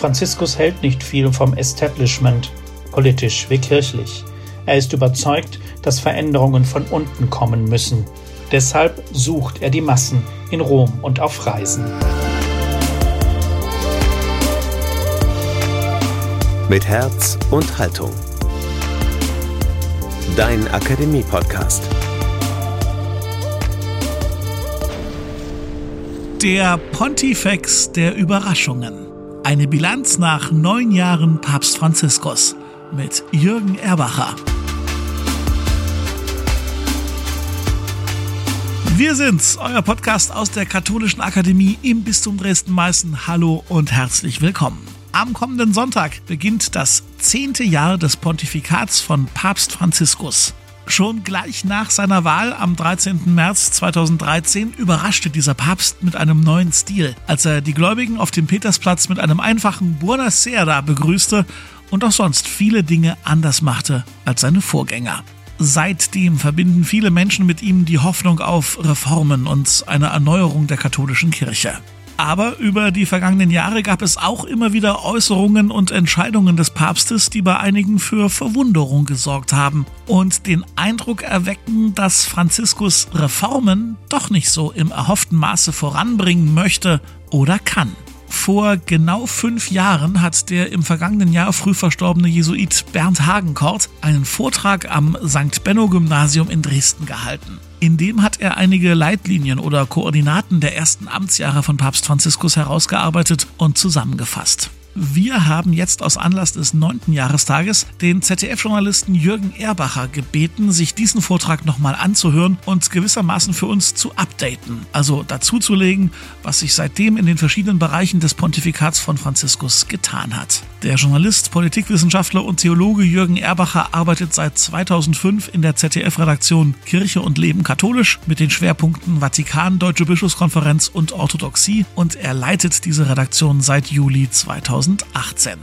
Franziskus hält nicht viel vom Establishment, politisch wie kirchlich. Er ist überzeugt, dass Veränderungen von unten kommen müssen. Deshalb sucht er die Massen in Rom und auf Reisen. Mit Herz und Haltung. Dein Akademie-Podcast. Der Pontifex der Überraschungen. Eine Bilanz nach neun Jahren Papst Franziskus mit Jürgen Erbacher. Wir sind's, euer Podcast aus der Katholischen Akademie im Bistum Dresden-Meißen. Hallo und herzlich willkommen. Am kommenden Sonntag beginnt das zehnte Jahr des Pontifikats von Papst Franziskus. Schon gleich nach seiner Wahl am 13. März 2013 überraschte dieser Papst mit einem neuen Stil, als er die Gläubigen auf dem Petersplatz mit einem einfachen Buonasera begrüßte und auch sonst viele Dinge anders machte als seine Vorgänger. Seitdem verbinden viele Menschen mit ihm die Hoffnung auf Reformen und eine Erneuerung der katholischen Kirche. Aber über die vergangenen Jahre gab es auch immer wieder Äußerungen und Entscheidungen des Papstes, die bei einigen für Verwunderung gesorgt haben und den Eindruck erwecken, dass Franziskus Reformen doch nicht so im erhofften Maße voranbringen möchte oder kann. Vor genau fünf Jahren hat der im vergangenen Jahr früh verstorbene Jesuit Bernd Hagenkort einen Vortrag am St. Benno Gymnasium in Dresden gehalten. In dem hat er einige Leitlinien oder Koordinaten der ersten Amtsjahre von Papst Franziskus herausgearbeitet und zusammengefasst. Wir haben jetzt aus Anlass des neunten Jahrestages den ZDF-Journalisten Jürgen Erbacher gebeten, sich diesen Vortrag nochmal anzuhören und gewissermaßen für uns zu updaten, also dazuzulegen, was sich seitdem in den verschiedenen Bereichen des Pontifikats von Franziskus getan hat. Der Journalist, Politikwissenschaftler und Theologe Jürgen Erbacher arbeitet seit 2005 in der ZDF-Redaktion Kirche und Leben katholisch mit den Schwerpunkten Vatikan, Deutsche Bischofskonferenz und Orthodoxie und er leitet diese Redaktion seit Juli 2000. 2018.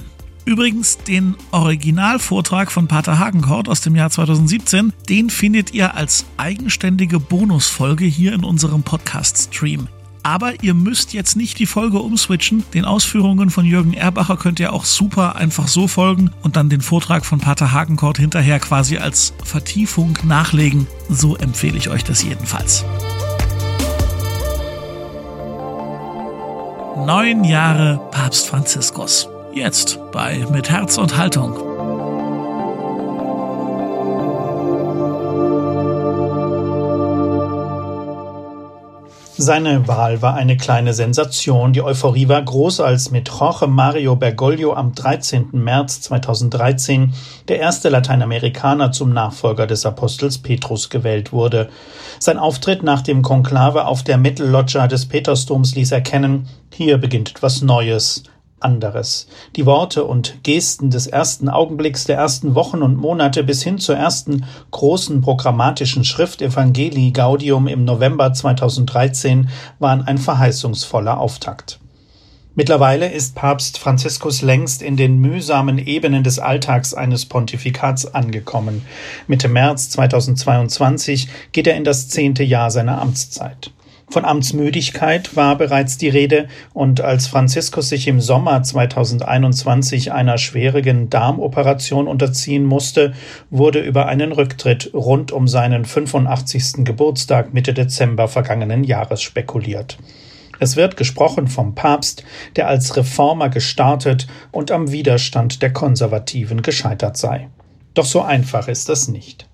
Übrigens, den Originalvortrag von Pater Hagenkort aus dem Jahr 2017, den findet ihr als eigenständige Bonusfolge hier in unserem Podcast-Stream. Aber ihr müsst jetzt nicht die Folge umswitchen. Den Ausführungen von Jürgen Erbacher könnt ihr auch super einfach so folgen und dann den Vortrag von Pater Hagenkort hinterher quasi als Vertiefung nachlegen. So empfehle ich euch das jedenfalls. Neun Jahre Papst Franziskus. Jetzt bei Mit Herz und Haltung. Seine Wahl war eine kleine Sensation. Die Euphorie war groß, als mit Jorge Mario Bergoglio am 13. März 2013 der erste Lateinamerikaner zum Nachfolger des Apostels Petrus gewählt wurde. Sein Auftritt nach dem Konklave auf der Mittelloggia des Petersdoms ließ erkennen, hier beginnt etwas Neues, anderes. Die Worte und Gesten des ersten Augenblicks der ersten Wochen und Monate bis hin zur ersten großen programmatischen Schrift Evangelii Gaudium im November 2013 waren ein verheißungsvoller Auftakt. Mittlerweile ist Papst Franziskus längst in den mühsamen Ebenen des Alltags eines Pontifikats angekommen. Mitte März 2022 geht er in das zehnte Jahr seiner Amtszeit. Von Amtsmüdigkeit war bereits die Rede, und als Franziskus sich im Sommer 2021 einer schwierigen Darmoperation unterziehen musste, wurde über einen Rücktritt rund um seinen 85. Geburtstag Mitte Dezember vergangenen Jahres spekuliert. Es wird gesprochen vom Papst, der als Reformer gestartet und am Widerstand der Konservativen gescheitert sei. Doch so einfach ist das nicht.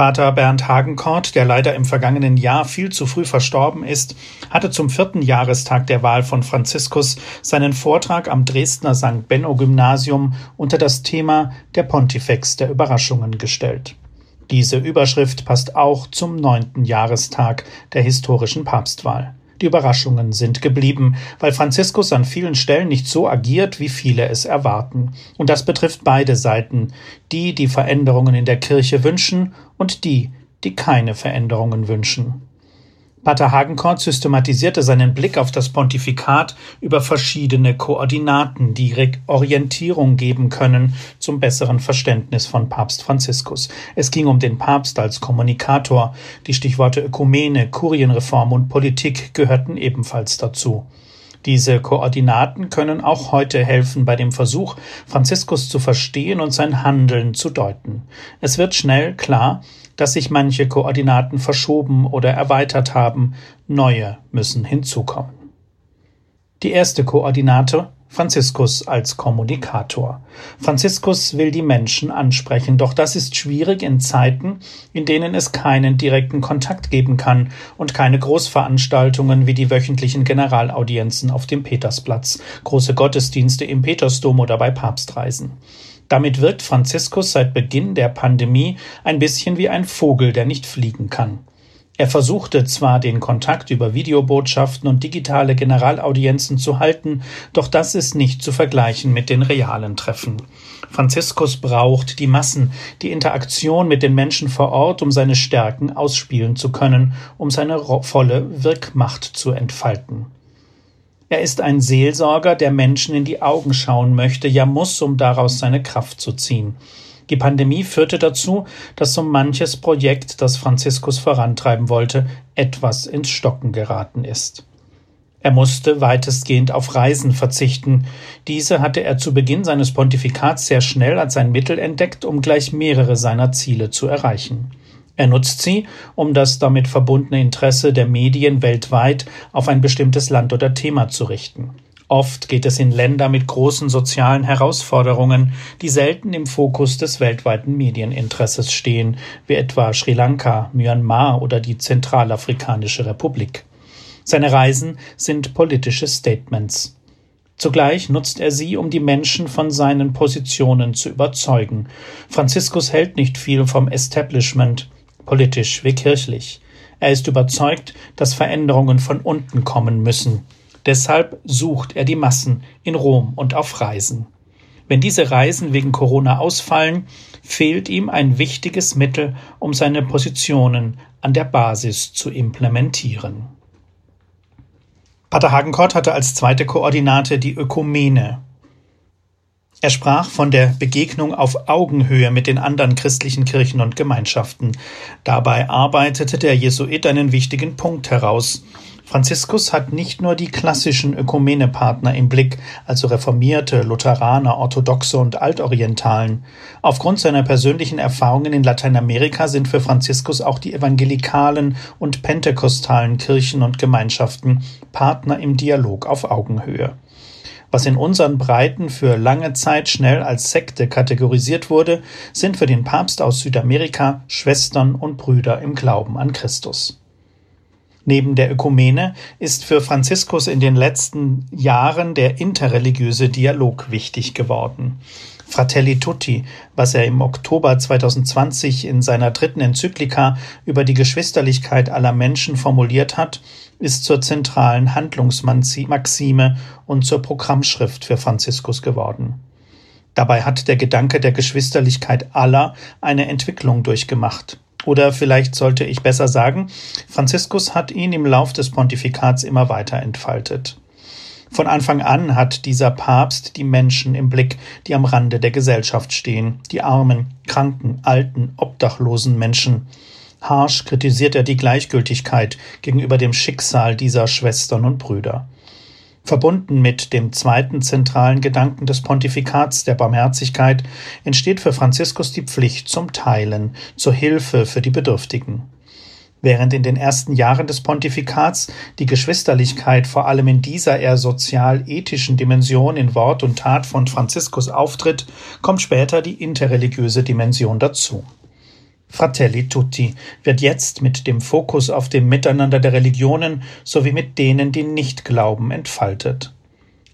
Pater Bernd Hagenkort, der leider im vergangenen Jahr viel zu früh verstorben ist, hatte zum vierten Jahrestag der Wahl von Franziskus seinen Vortrag am Dresdner St. Benno Gymnasium unter das Thema Der Pontifex der Überraschungen gestellt. Diese Überschrift passt auch zum neunten Jahrestag der historischen Papstwahl. Die Überraschungen sind geblieben, weil Franziskus an vielen Stellen nicht so agiert, wie viele es erwarten. Und das betrifft beide Seiten, die, die Veränderungen in der Kirche wünschen und die, die keine Veränderungen wünschen. Pater Hagenkort systematisierte seinen Blick auf das Pontifikat über verschiedene Koordinaten, die Orientierung geben können zum besseren Verständnis von Papst Franziskus. Es ging um den Papst als Kommunikator. Die Stichworte Ökumene, Kurienreform und Politik gehörten ebenfalls dazu. Diese Koordinaten können auch heute helfen bei dem Versuch, Franziskus zu verstehen und sein Handeln zu deuten. Es wird schnell klar, dass sich manche Koordinaten verschoben oder erweitert haben, neue müssen hinzukommen. Die erste Koordinate Franziskus als Kommunikator. Franziskus will die Menschen ansprechen, doch das ist schwierig in Zeiten, in denen es keinen direkten Kontakt geben kann und keine Großveranstaltungen wie die wöchentlichen Generalaudienzen auf dem Petersplatz, große Gottesdienste im Petersdom oder bei Papstreisen. Damit wirkt Franziskus seit Beginn der Pandemie ein bisschen wie ein Vogel, der nicht fliegen kann. Er versuchte zwar den Kontakt über Videobotschaften und digitale Generalaudienzen zu halten, doch das ist nicht zu vergleichen mit den realen Treffen. Franziskus braucht die Massen, die Interaktion mit den Menschen vor Ort, um seine Stärken ausspielen zu können, um seine volle Wirkmacht zu entfalten. Er ist ein Seelsorger, der Menschen in die Augen schauen möchte, ja muss, um daraus seine Kraft zu ziehen. Die Pandemie führte dazu, dass so manches Projekt, das Franziskus vorantreiben wollte, etwas ins Stocken geraten ist. Er musste weitestgehend auf Reisen verzichten. Diese hatte er zu Beginn seines Pontifikats sehr schnell als ein Mittel entdeckt, um gleich mehrere seiner Ziele zu erreichen. Er nutzt sie, um das damit verbundene Interesse der Medien weltweit auf ein bestimmtes Land oder Thema zu richten. Oft geht es in Länder mit großen sozialen Herausforderungen, die selten im Fokus des weltweiten Medieninteresses stehen, wie etwa Sri Lanka, Myanmar oder die Zentralafrikanische Republik. Seine Reisen sind politische Statements. Zugleich nutzt er sie, um die Menschen von seinen Positionen zu überzeugen. Franziskus hält nicht viel vom Establishment, politisch wie kirchlich. Er ist überzeugt, dass Veränderungen von unten kommen müssen. Deshalb sucht er die Massen in Rom und auf Reisen. Wenn diese Reisen wegen Corona ausfallen, fehlt ihm ein wichtiges Mittel, um seine Positionen an der Basis zu implementieren. Pater Hagenkort hatte als zweite Koordinate die Ökumene. Er sprach von der Begegnung auf Augenhöhe mit den anderen christlichen Kirchen und Gemeinschaften. Dabei arbeitete der Jesuit einen wichtigen Punkt heraus. Franziskus hat nicht nur die klassischen Ökumenepartner im Blick, also Reformierte, Lutheraner, Orthodoxe und Altorientalen. Aufgrund seiner persönlichen Erfahrungen in Lateinamerika sind für Franziskus auch die evangelikalen und pentekostalen Kirchen und Gemeinschaften Partner im Dialog auf Augenhöhe. Was in unseren Breiten für lange Zeit schnell als Sekte kategorisiert wurde, sind für den Papst aus Südamerika Schwestern und Brüder im Glauben an Christus. Neben der Ökumene ist für Franziskus in den letzten Jahren der interreligiöse Dialog wichtig geworden. Fratelli Tutti, was er im Oktober 2020 in seiner dritten Enzyklika über die Geschwisterlichkeit aller Menschen formuliert hat, ist zur zentralen Handlungsmaxime und zur Programmschrift für Franziskus geworden. Dabei hat der Gedanke der Geschwisterlichkeit aller eine Entwicklung durchgemacht. Oder vielleicht sollte ich besser sagen, Franziskus hat ihn im Lauf des Pontifikats immer weiter entfaltet. Von Anfang an hat dieser Papst die Menschen im Blick, die am Rande der Gesellschaft stehen, die armen, kranken, alten, obdachlosen Menschen. Harsch kritisiert er die Gleichgültigkeit gegenüber dem Schicksal dieser Schwestern und Brüder. Verbunden mit dem zweiten zentralen Gedanken des Pontifikats der Barmherzigkeit entsteht für Franziskus die Pflicht zum Teilen, zur Hilfe für die Bedürftigen. Während in den ersten Jahren des Pontifikats die Geschwisterlichkeit vor allem in dieser eher sozial-ethischen Dimension in Wort und Tat von Franziskus auftritt, kommt später die interreligiöse Dimension dazu. Fratelli Tutti wird jetzt mit dem Fokus auf dem Miteinander der Religionen sowie mit denen, die nicht glauben, entfaltet.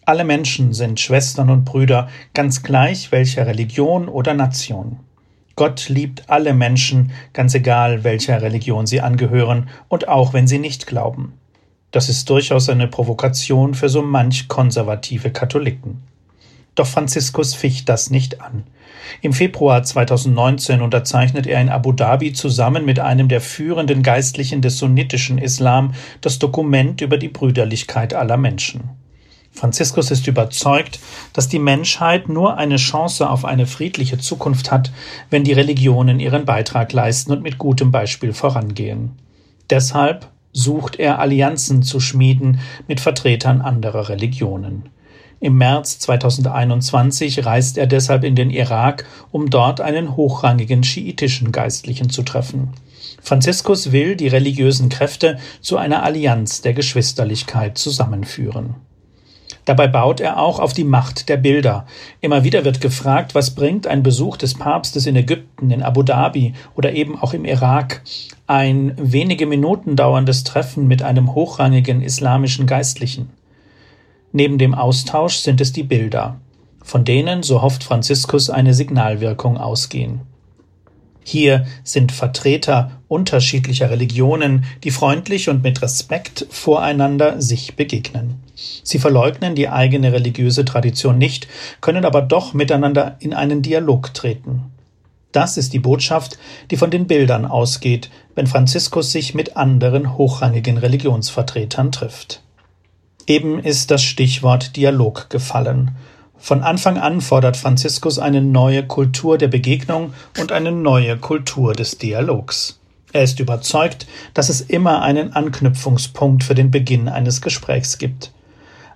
Alle Menschen sind Schwestern und Brüder, ganz gleich welcher Religion oder Nation. Gott liebt alle Menschen, ganz egal welcher Religion sie angehören und auch wenn sie nicht glauben. Das ist durchaus eine Provokation für so manch konservative Katholiken. Doch Franziskus ficht das nicht an. Im Februar 2019 unterzeichnet er in Abu Dhabi zusammen mit einem der führenden Geistlichen des sunnitischen Islam das Dokument über die Brüderlichkeit aller Menschen. Franziskus ist überzeugt, dass die Menschheit nur eine Chance auf eine friedliche Zukunft hat, wenn die Religionen ihren Beitrag leisten und mit gutem Beispiel vorangehen. Deshalb sucht er Allianzen zu schmieden mit Vertretern anderer Religionen. Im März 2021 reist er deshalb in den Irak, um dort einen hochrangigen schiitischen Geistlichen zu treffen. Franziskus will die religiösen Kräfte zu einer Allianz der Geschwisterlichkeit zusammenführen. Dabei baut er auch auf die Macht der Bilder. Immer wieder wird gefragt, was bringt ein Besuch des Papstes in Ägypten, in Abu Dhabi oder eben auch im Irak, ein wenige Minuten dauerndes Treffen mit einem hochrangigen islamischen Geistlichen. Neben dem Austausch sind es die Bilder, von denen, so hofft Franziskus, eine Signalwirkung ausgehen. Hier sind Vertreter unterschiedlicher Religionen, die freundlich und mit Respekt voreinander sich begegnen. Sie verleugnen die eigene religiöse Tradition nicht, können aber doch miteinander in einen Dialog treten. Das ist die Botschaft, die von den Bildern ausgeht, wenn Franziskus sich mit anderen hochrangigen Religionsvertretern trifft. Eben ist das Stichwort Dialog gefallen. Von Anfang an fordert Franziskus eine neue Kultur der Begegnung und eine neue Kultur des Dialogs. Er ist überzeugt, dass es immer einen Anknüpfungspunkt für den Beginn eines Gesprächs gibt.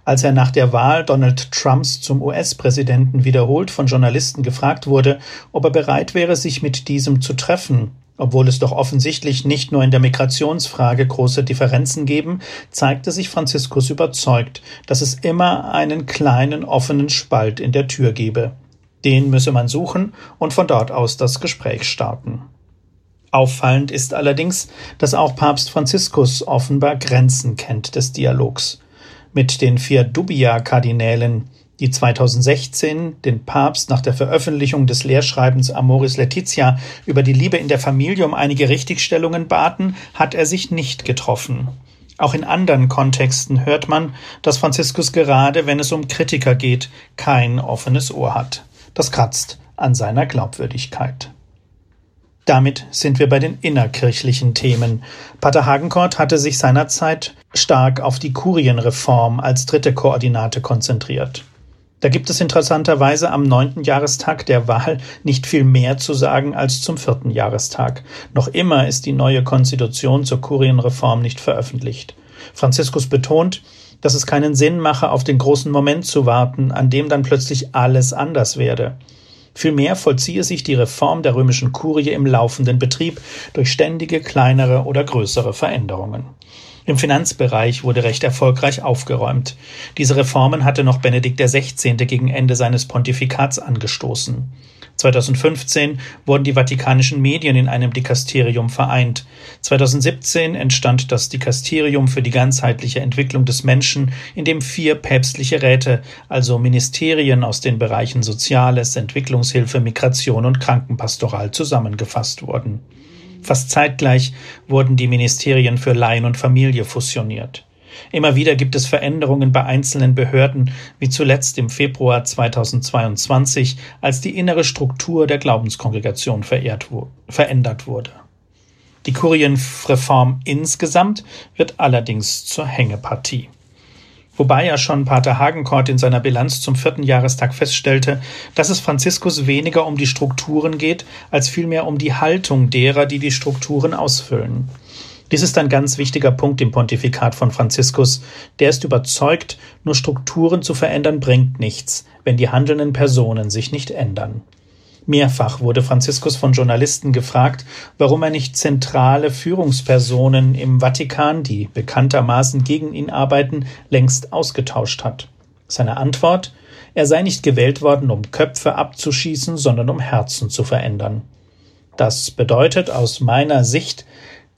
Als er nach der Wahl Donald Trumps zum US-Präsidenten wiederholt von Journalisten gefragt wurde, ob er bereit wäre, sich mit diesem zu treffen, obwohl es doch offensichtlich nicht nur in der Migrationsfrage große Differenzen geben, zeigte sich Franziskus überzeugt, dass es immer einen kleinen offenen Spalt in der Tür gebe. Den müsse man suchen und von dort aus das Gespräch starten. Auffallend ist allerdings, dass auch Papst Franziskus offenbar Grenzen kennt des Dialogs. Mit den vier Dubia-Kardinälen, die 2016 den Papst nach der Veröffentlichung des Lehrschreibens Amoris Laetitia über die Liebe in der Familie um einige Richtigstellungen baten, hat er sich nicht getroffen. Auch in anderen Kontexten hört man, dass Franziskus gerade, wenn es um Kritiker geht, kein offenes Ohr hat. Das kratzt an seiner Glaubwürdigkeit. Damit sind wir bei den innerkirchlichen Themen. Pater Hagenkort hatte sich seinerzeit stark auf die Kurienreform als dritte Koordinate konzentriert. Da gibt es interessanterweise am neunten Jahrestag der Wahl nicht viel mehr zu sagen als zum vierten Jahrestag. Noch immer ist die neue Konstitution zur Kurienreform nicht veröffentlicht. Franziskus betont, dass es keinen Sinn mache, auf den großen Moment zu warten, an dem dann plötzlich alles anders werde. Vielmehr vollziehe sich die Reform der römischen Kurie im laufenden Betrieb durch ständige kleinere oder größere Veränderungen. Im Finanzbereich wurde recht erfolgreich aufgeräumt. Diese Reformen hatte noch Benedikt XVI. gegen Ende seines Pontifikats angestoßen. 2015 wurden die vatikanischen Medien in einem Dikasterium vereint. 2017 entstand das Dikasterium für die ganzheitliche Entwicklung des Menschen, in dem vier päpstliche Räte, also Ministerien aus den Bereichen Soziales, Entwicklungshilfe, Migration und Krankenpastoral zusammengefasst wurden. Fast zeitgleich wurden die Ministerien für Laien und Familie fusioniert. Immer wieder gibt es Veränderungen bei einzelnen Behörden, wie zuletzt im Februar 2022, als die innere Struktur der Glaubenskongregation verändert wurde. Die Kurienreform insgesamt wird allerdings zur Hängepartie. Wobei ja schon Pater Hagenkort in seiner Bilanz zum vierten Jahrestag feststellte, dass es Franziskus weniger um die Strukturen geht, als vielmehr um die Haltung derer, die die Strukturen ausfüllen. Dies ist ein ganz wichtiger Punkt im Pontifikat von Franziskus. Der ist überzeugt, nur Strukturen zu verändern bringt nichts, wenn die handelnden Personen sich nicht ändern. Mehrfach wurde Franziskus von Journalisten gefragt, warum er nicht zentrale Führungspersonen im Vatikan, die bekanntermaßen gegen ihn arbeiten, längst ausgetauscht hat. Seine Antwort er sei nicht gewählt worden, um Köpfe abzuschießen, sondern um Herzen zu verändern. Das bedeutet aus meiner Sicht,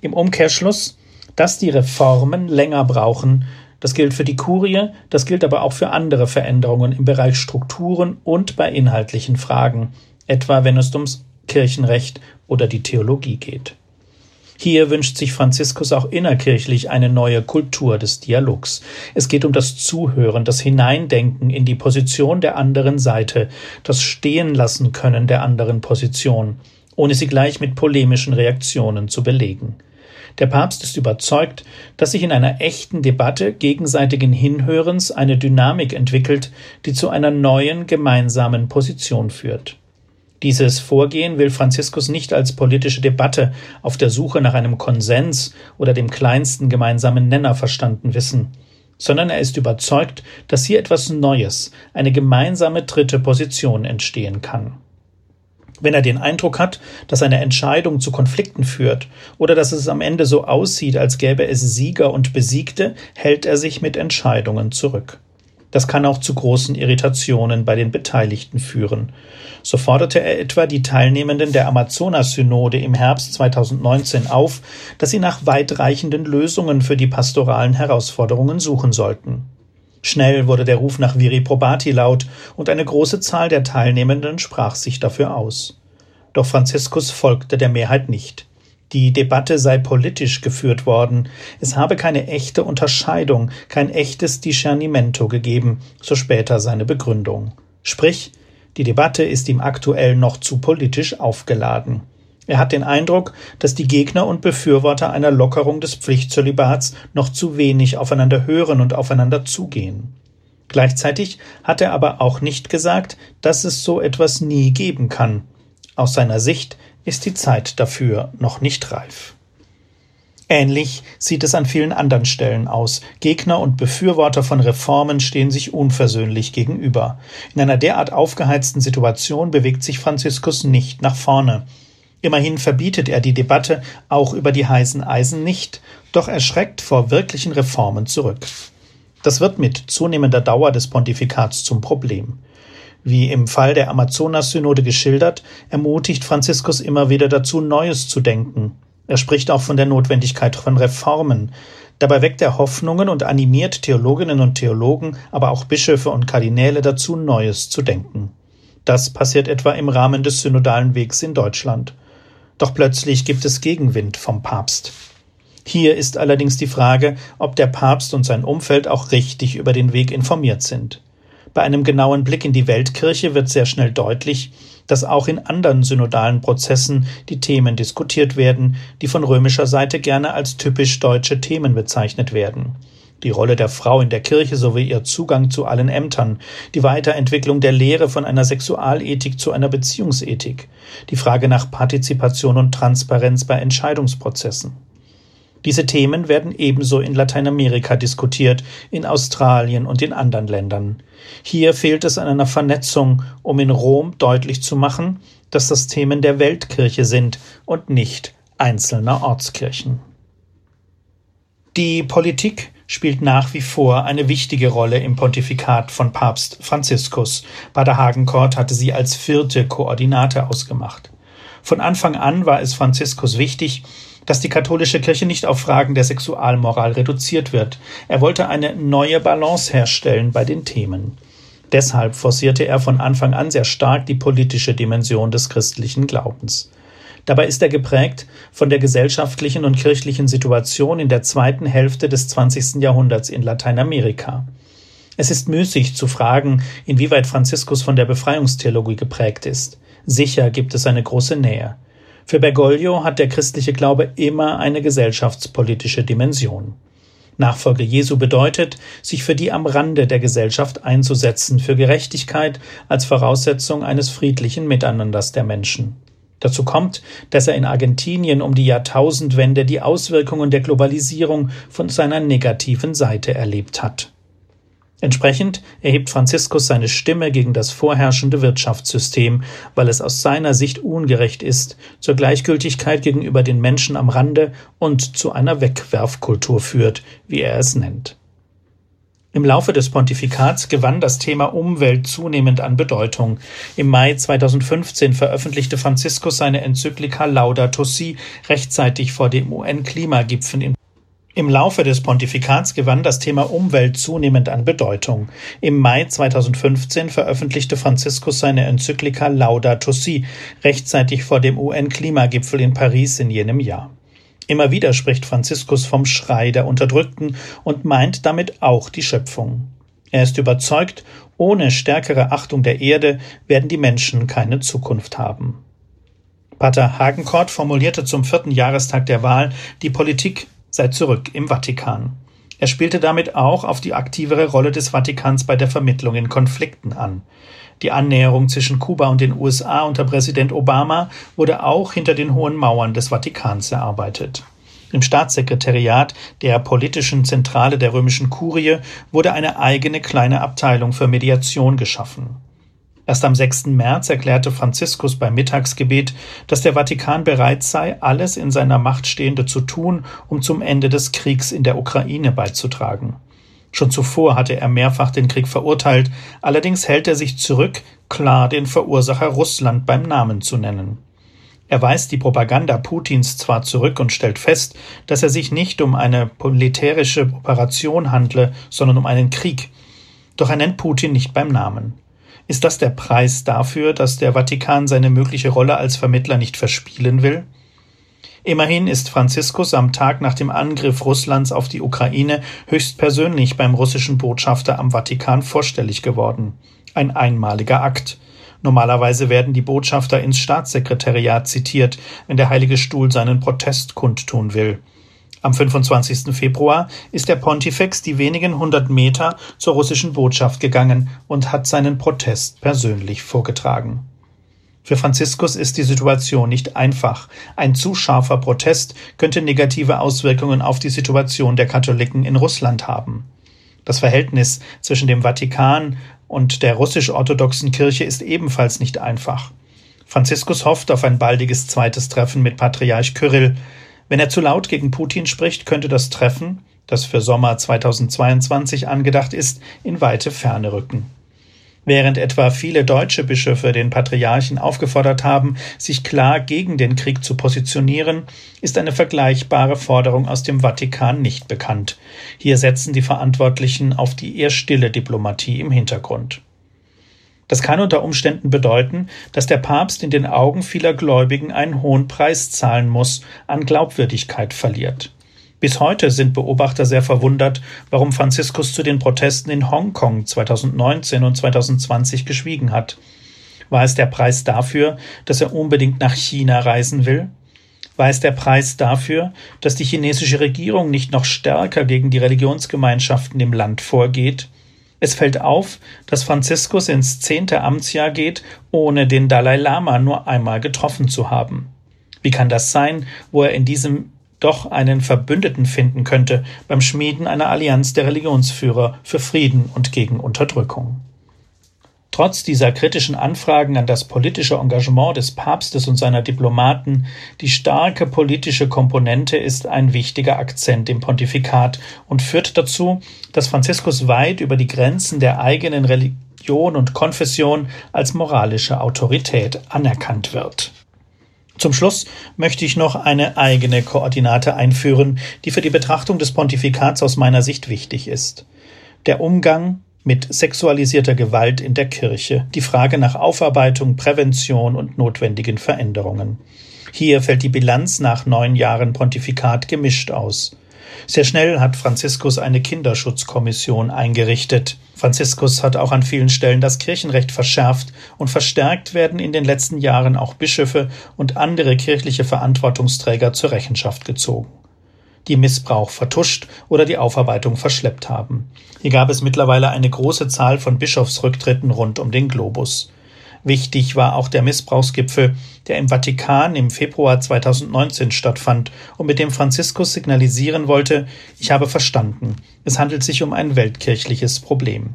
im Umkehrschluss, dass die Reformen länger brauchen, das gilt für die Kurie, das gilt aber auch für andere Veränderungen im Bereich Strukturen und bei inhaltlichen Fragen, etwa wenn es ums Kirchenrecht oder die Theologie geht. Hier wünscht sich Franziskus auch innerkirchlich eine neue Kultur des Dialogs. Es geht um das Zuhören, das Hineindenken in die Position der anderen Seite, das Stehenlassen können der anderen Position, ohne sie gleich mit polemischen Reaktionen zu belegen. Der Papst ist überzeugt, dass sich in einer echten Debatte gegenseitigen Hinhörens eine Dynamik entwickelt, die zu einer neuen gemeinsamen Position führt. Dieses Vorgehen will Franziskus nicht als politische Debatte auf der Suche nach einem Konsens oder dem kleinsten gemeinsamen Nenner verstanden wissen, sondern er ist überzeugt, dass hier etwas Neues, eine gemeinsame dritte Position entstehen kann. Wenn er den Eindruck hat, dass eine Entscheidung zu Konflikten führt oder dass es am Ende so aussieht, als gäbe es Sieger und Besiegte, hält er sich mit Entscheidungen zurück. Das kann auch zu großen Irritationen bei den Beteiligten führen. So forderte er etwa die Teilnehmenden der Amazonas-Synode im Herbst 2019 auf, dass sie nach weitreichenden Lösungen für die pastoralen Herausforderungen suchen sollten. Schnell wurde der Ruf nach Viri Probati laut, und eine große Zahl der Teilnehmenden sprach sich dafür aus. Doch Franziskus folgte der Mehrheit nicht. Die Debatte sei politisch geführt worden, es habe keine echte Unterscheidung, kein echtes Discernimento gegeben, so später seine Begründung. Sprich, die Debatte ist ihm aktuell noch zu politisch aufgeladen. Er hat den Eindruck, dass die Gegner und Befürworter einer Lockerung des Pflichtzölibats noch zu wenig aufeinander hören und aufeinander zugehen. Gleichzeitig hat er aber auch nicht gesagt, dass es so etwas nie geben kann. Aus seiner Sicht ist die Zeit dafür noch nicht reif. Ähnlich sieht es an vielen anderen Stellen aus. Gegner und Befürworter von Reformen stehen sich unversöhnlich gegenüber. In einer derart aufgeheizten Situation bewegt sich Franziskus nicht nach vorne. Immerhin verbietet er die Debatte auch über die heißen Eisen nicht, doch er schreckt vor wirklichen Reformen zurück. Das wird mit zunehmender Dauer des Pontifikats zum Problem. Wie im Fall der Amazonas-Synode geschildert, ermutigt Franziskus immer wieder dazu, Neues zu denken. Er spricht auch von der Notwendigkeit von Reformen. Dabei weckt er Hoffnungen und animiert Theologinnen und Theologen, aber auch Bischöfe und Kardinäle dazu, Neues zu denken. Das passiert etwa im Rahmen des synodalen Wegs in Deutschland. Doch plötzlich gibt es Gegenwind vom Papst. Hier ist allerdings die Frage, ob der Papst und sein Umfeld auch richtig über den Weg informiert sind. Bei einem genauen Blick in die Weltkirche wird sehr schnell deutlich, dass auch in anderen synodalen Prozessen die Themen diskutiert werden, die von römischer Seite gerne als typisch deutsche Themen bezeichnet werden die Rolle der Frau in der Kirche sowie ihr Zugang zu allen Ämtern, die Weiterentwicklung der Lehre von einer Sexualethik zu einer Beziehungsethik, die Frage nach Partizipation und Transparenz bei Entscheidungsprozessen. Diese Themen werden ebenso in Lateinamerika diskutiert, in Australien und in anderen Ländern. Hier fehlt es an einer Vernetzung, um in Rom deutlich zu machen, dass das Themen der Weltkirche sind und nicht einzelner Ortskirchen. Die Politik spielt nach wie vor eine wichtige Rolle im Pontifikat von Papst Franziskus. Pater Hagenkort hatte sie als vierte Koordinate ausgemacht. Von Anfang an war es Franziskus wichtig, dass die katholische Kirche nicht auf Fragen der Sexualmoral reduziert wird. Er wollte eine neue Balance herstellen bei den Themen. Deshalb forcierte er von Anfang an sehr stark die politische Dimension des christlichen Glaubens. Dabei ist er geprägt von der gesellschaftlichen und kirchlichen Situation in der zweiten Hälfte des 20. Jahrhunderts in Lateinamerika. Es ist müßig zu fragen, inwieweit Franziskus von der Befreiungstheologie geprägt ist. Sicher gibt es eine große Nähe. Für Bergoglio hat der christliche Glaube immer eine gesellschaftspolitische Dimension. Nachfolge Jesu bedeutet, sich für die am Rande der Gesellschaft einzusetzen, für Gerechtigkeit als Voraussetzung eines friedlichen Miteinanders der Menschen. Dazu kommt, dass er in Argentinien um die Jahrtausendwende die Auswirkungen der Globalisierung von seiner negativen Seite erlebt hat. Entsprechend erhebt Franziskus seine Stimme gegen das vorherrschende Wirtschaftssystem, weil es aus seiner Sicht ungerecht ist, zur Gleichgültigkeit gegenüber den Menschen am Rande und zu einer Wegwerfkultur führt, wie er es nennt. Im Laufe des Pontifikats gewann das Thema Umwelt zunehmend an Bedeutung. Im Mai 2015 veröffentlichte Franziskus seine Enzyklika Laudato Si rechtzeitig vor dem UN-Klimagipfel in im Laufe des Pontifikats gewann das Thema Umwelt zunehmend an Bedeutung. Im Mai 2015 veröffentlichte Franziskus seine Enzyklika Laudato Si rechtzeitig vor dem UN-Klimagipfel in Paris in jenem Jahr. Immer wieder spricht Franziskus vom Schrei der Unterdrückten und meint damit auch die Schöpfung. Er ist überzeugt, ohne stärkere Achtung der Erde werden die Menschen keine Zukunft haben. Pater Hagenkort formulierte zum vierten Jahrestag der Wahl, die Politik sei zurück im Vatikan. Er spielte damit auch auf die aktivere Rolle des Vatikans bei der Vermittlung in Konflikten an. Die Annäherung zwischen Kuba und den USA unter Präsident Obama wurde auch hinter den hohen Mauern des Vatikans erarbeitet. Im Staatssekretariat der politischen Zentrale der römischen Kurie wurde eine eigene kleine Abteilung für Mediation geschaffen. Erst am 6. März erklärte Franziskus beim Mittagsgebet, dass der Vatikan bereit sei, alles in seiner Macht Stehende zu tun, um zum Ende des Kriegs in der Ukraine beizutragen. Schon zuvor hatte er mehrfach den Krieg verurteilt, allerdings hält er sich zurück, klar den Verursacher Russland beim Namen zu nennen. Er weist die Propaganda Putins zwar zurück und stellt fest, dass er sich nicht um eine militärische Operation handle, sondern um einen Krieg. Doch er nennt Putin nicht beim Namen. Ist das der Preis dafür, dass der Vatikan seine mögliche Rolle als Vermittler nicht verspielen will? Immerhin ist Franziskus am Tag nach dem Angriff Russlands auf die Ukraine höchstpersönlich beim russischen Botschafter am Vatikan vorstellig geworden. Ein einmaliger Akt. Normalerweise werden die Botschafter ins Staatssekretariat zitiert, wenn der Heilige Stuhl seinen Protest kundtun will. Am 25. Februar ist der Pontifex die wenigen hundert Meter zur russischen Botschaft gegangen und hat seinen Protest persönlich vorgetragen. Für Franziskus ist die Situation nicht einfach. Ein zu scharfer Protest könnte negative Auswirkungen auf die Situation der Katholiken in Russland haben. Das Verhältnis zwischen dem Vatikan und der russisch-orthodoxen Kirche ist ebenfalls nicht einfach. Franziskus hofft auf ein baldiges zweites Treffen mit Patriarch Kyrill. Wenn er zu laut gegen Putin spricht, könnte das Treffen, das für Sommer 2022 angedacht ist, in weite Ferne rücken. Während etwa viele deutsche Bischöfe den Patriarchen aufgefordert haben, sich klar gegen den Krieg zu positionieren, ist eine vergleichbare Forderung aus dem Vatikan nicht bekannt. Hier setzen die Verantwortlichen auf die eher stille Diplomatie im Hintergrund. Das kann unter Umständen bedeuten, dass der Papst in den Augen vieler Gläubigen einen hohen Preis zahlen muss, an Glaubwürdigkeit verliert. Bis heute sind Beobachter sehr verwundert, warum Franziskus zu den Protesten in Hongkong 2019 und 2020 geschwiegen hat. War es der Preis dafür, dass er unbedingt nach China reisen will? War es der Preis dafür, dass die chinesische Regierung nicht noch stärker gegen die Religionsgemeinschaften im Land vorgeht? Es fällt auf, dass Franziskus ins zehnte Amtsjahr geht, ohne den Dalai Lama nur einmal getroffen zu haben. Wie kann das sein, wo er in diesem doch einen Verbündeten finden könnte beim Schmieden einer Allianz der Religionsführer für Frieden und gegen Unterdrückung. Trotz dieser kritischen Anfragen an das politische Engagement des Papstes und seiner Diplomaten, die starke politische Komponente ist ein wichtiger Akzent im Pontifikat und führt dazu, dass Franziskus weit über die Grenzen der eigenen Religion und Konfession als moralische Autorität anerkannt wird. Zum Schluss möchte ich noch eine eigene Koordinate einführen, die für die Betrachtung des Pontifikats aus meiner Sicht wichtig ist. Der Umgang mit sexualisierter Gewalt in der Kirche, die Frage nach Aufarbeitung, Prävention und notwendigen Veränderungen. Hier fällt die Bilanz nach neun Jahren Pontifikat gemischt aus. Sehr schnell hat Franziskus eine Kinderschutzkommission eingerichtet. Franziskus hat auch an vielen Stellen das Kirchenrecht verschärft und verstärkt werden in den letzten Jahren auch Bischöfe und andere kirchliche Verantwortungsträger zur Rechenschaft gezogen die Missbrauch vertuscht oder die Aufarbeitung verschleppt haben. Hier gab es mittlerweile eine große Zahl von Bischofsrücktritten rund um den Globus. Wichtig war auch der Missbrauchsgipfel, der im Vatikan im Februar 2019 stattfand und mit dem Franziskus signalisieren wollte, ich habe verstanden, es handelt sich um ein weltkirchliches Problem.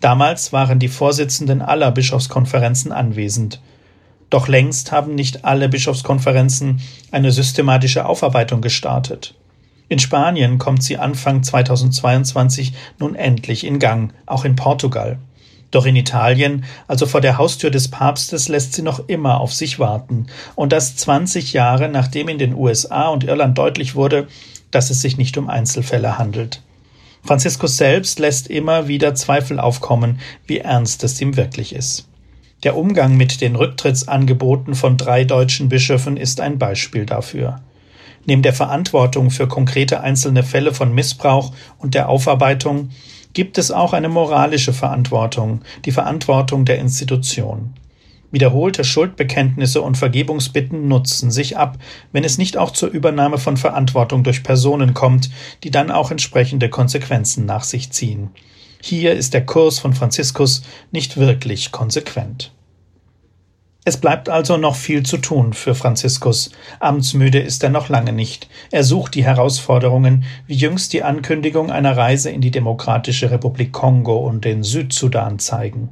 Damals waren die Vorsitzenden aller Bischofskonferenzen anwesend. Doch längst haben nicht alle Bischofskonferenzen eine systematische Aufarbeitung gestartet. In Spanien kommt sie Anfang 2022 nun endlich in Gang, auch in Portugal. Doch in Italien, also vor der Haustür des Papstes, lässt sie noch immer auf sich warten. Und das 20 Jahre nachdem in den USA und Irland deutlich wurde, dass es sich nicht um Einzelfälle handelt. Franziskus selbst lässt immer wieder Zweifel aufkommen, wie ernst es ihm wirklich ist. Der Umgang mit den Rücktrittsangeboten von drei deutschen Bischöfen ist ein Beispiel dafür. Neben der Verantwortung für konkrete einzelne Fälle von Missbrauch und der Aufarbeitung gibt es auch eine moralische Verantwortung, die Verantwortung der Institution. Wiederholte Schuldbekenntnisse und Vergebungsbitten nutzen sich ab, wenn es nicht auch zur Übernahme von Verantwortung durch Personen kommt, die dann auch entsprechende Konsequenzen nach sich ziehen. Hier ist der Kurs von Franziskus nicht wirklich konsequent. Es bleibt also noch viel zu tun für Franziskus. Amtsmüde ist er noch lange nicht. Er sucht die Herausforderungen, wie jüngst die Ankündigung einer Reise in die Demokratische Republik Kongo und den Südsudan zeigen.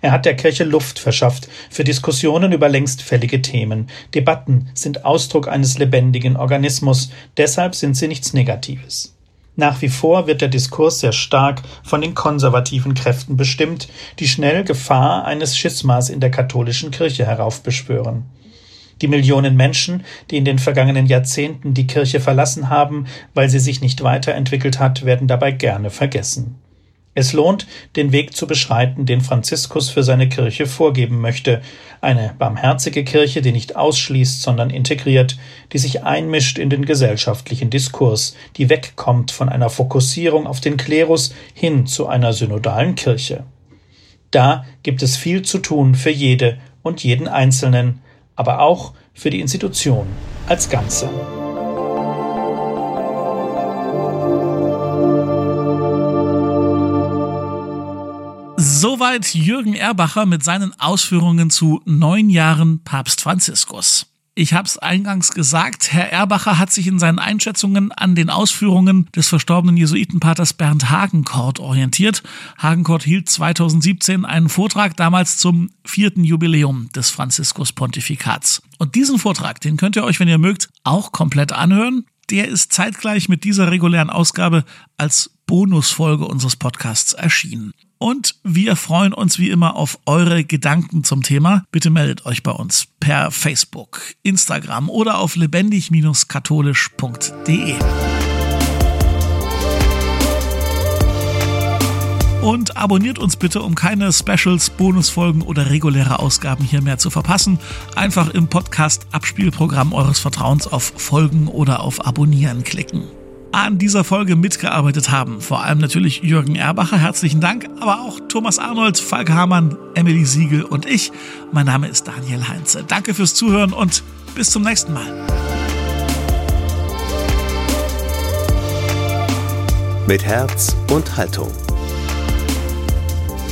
Er hat der Kirche Luft verschafft für Diskussionen über längst fällige Themen. Debatten sind Ausdruck eines lebendigen Organismus, deshalb sind sie nichts Negatives. Nach wie vor wird der Diskurs sehr stark von den konservativen Kräften bestimmt, die schnell Gefahr eines Schismas in der katholischen Kirche heraufbeschwören. Die Millionen Menschen, die in den vergangenen Jahrzehnten die Kirche verlassen haben, weil sie sich nicht weiterentwickelt hat, werden dabei gerne vergessen. Es lohnt, den Weg zu beschreiten, den Franziskus für seine Kirche vorgeben möchte. Eine barmherzige Kirche, die nicht ausschließt, sondern integriert, die sich einmischt in den gesellschaftlichen Diskurs, die wegkommt von einer Fokussierung auf den Klerus hin zu einer synodalen Kirche. Da gibt es viel zu tun für jede und jeden Einzelnen, aber auch für die Institution als Ganze. Soweit Jürgen Erbacher mit seinen Ausführungen zu neun Jahren Papst Franziskus. Ich habe es eingangs gesagt, Herr Erbacher hat sich in seinen Einschätzungen an den Ausführungen des verstorbenen Jesuitenpaters Bernd Hagenkort orientiert. Hagenkort hielt 2017 einen Vortrag damals zum vierten Jubiläum des Franziskus-Pontifikats. Und diesen Vortrag, den könnt ihr euch, wenn ihr mögt, auch komplett anhören. Der ist zeitgleich mit dieser regulären Ausgabe als Bonusfolge unseres Podcasts erschienen. Und wir freuen uns wie immer auf eure Gedanken zum Thema. Bitte meldet euch bei uns per Facebook, Instagram oder auf lebendig-katholisch.de. Und abonniert uns bitte, um keine Specials, Bonusfolgen oder reguläre Ausgaben hier mehr zu verpassen. Einfach im Podcast-Abspielprogramm eures Vertrauens auf Folgen oder auf Abonnieren klicken an dieser Folge mitgearbeitet haben. Vor allem natürlich Jürgen Erbacher, herzlichen Dank, aber auch Thomas Arnold, Falk Hamann, Emily Siegel und ich. Mein Name ist Daniel Heinze. Danke fürs Zuhören und bis zum nächsten Mal. Mit Herz und Haltung.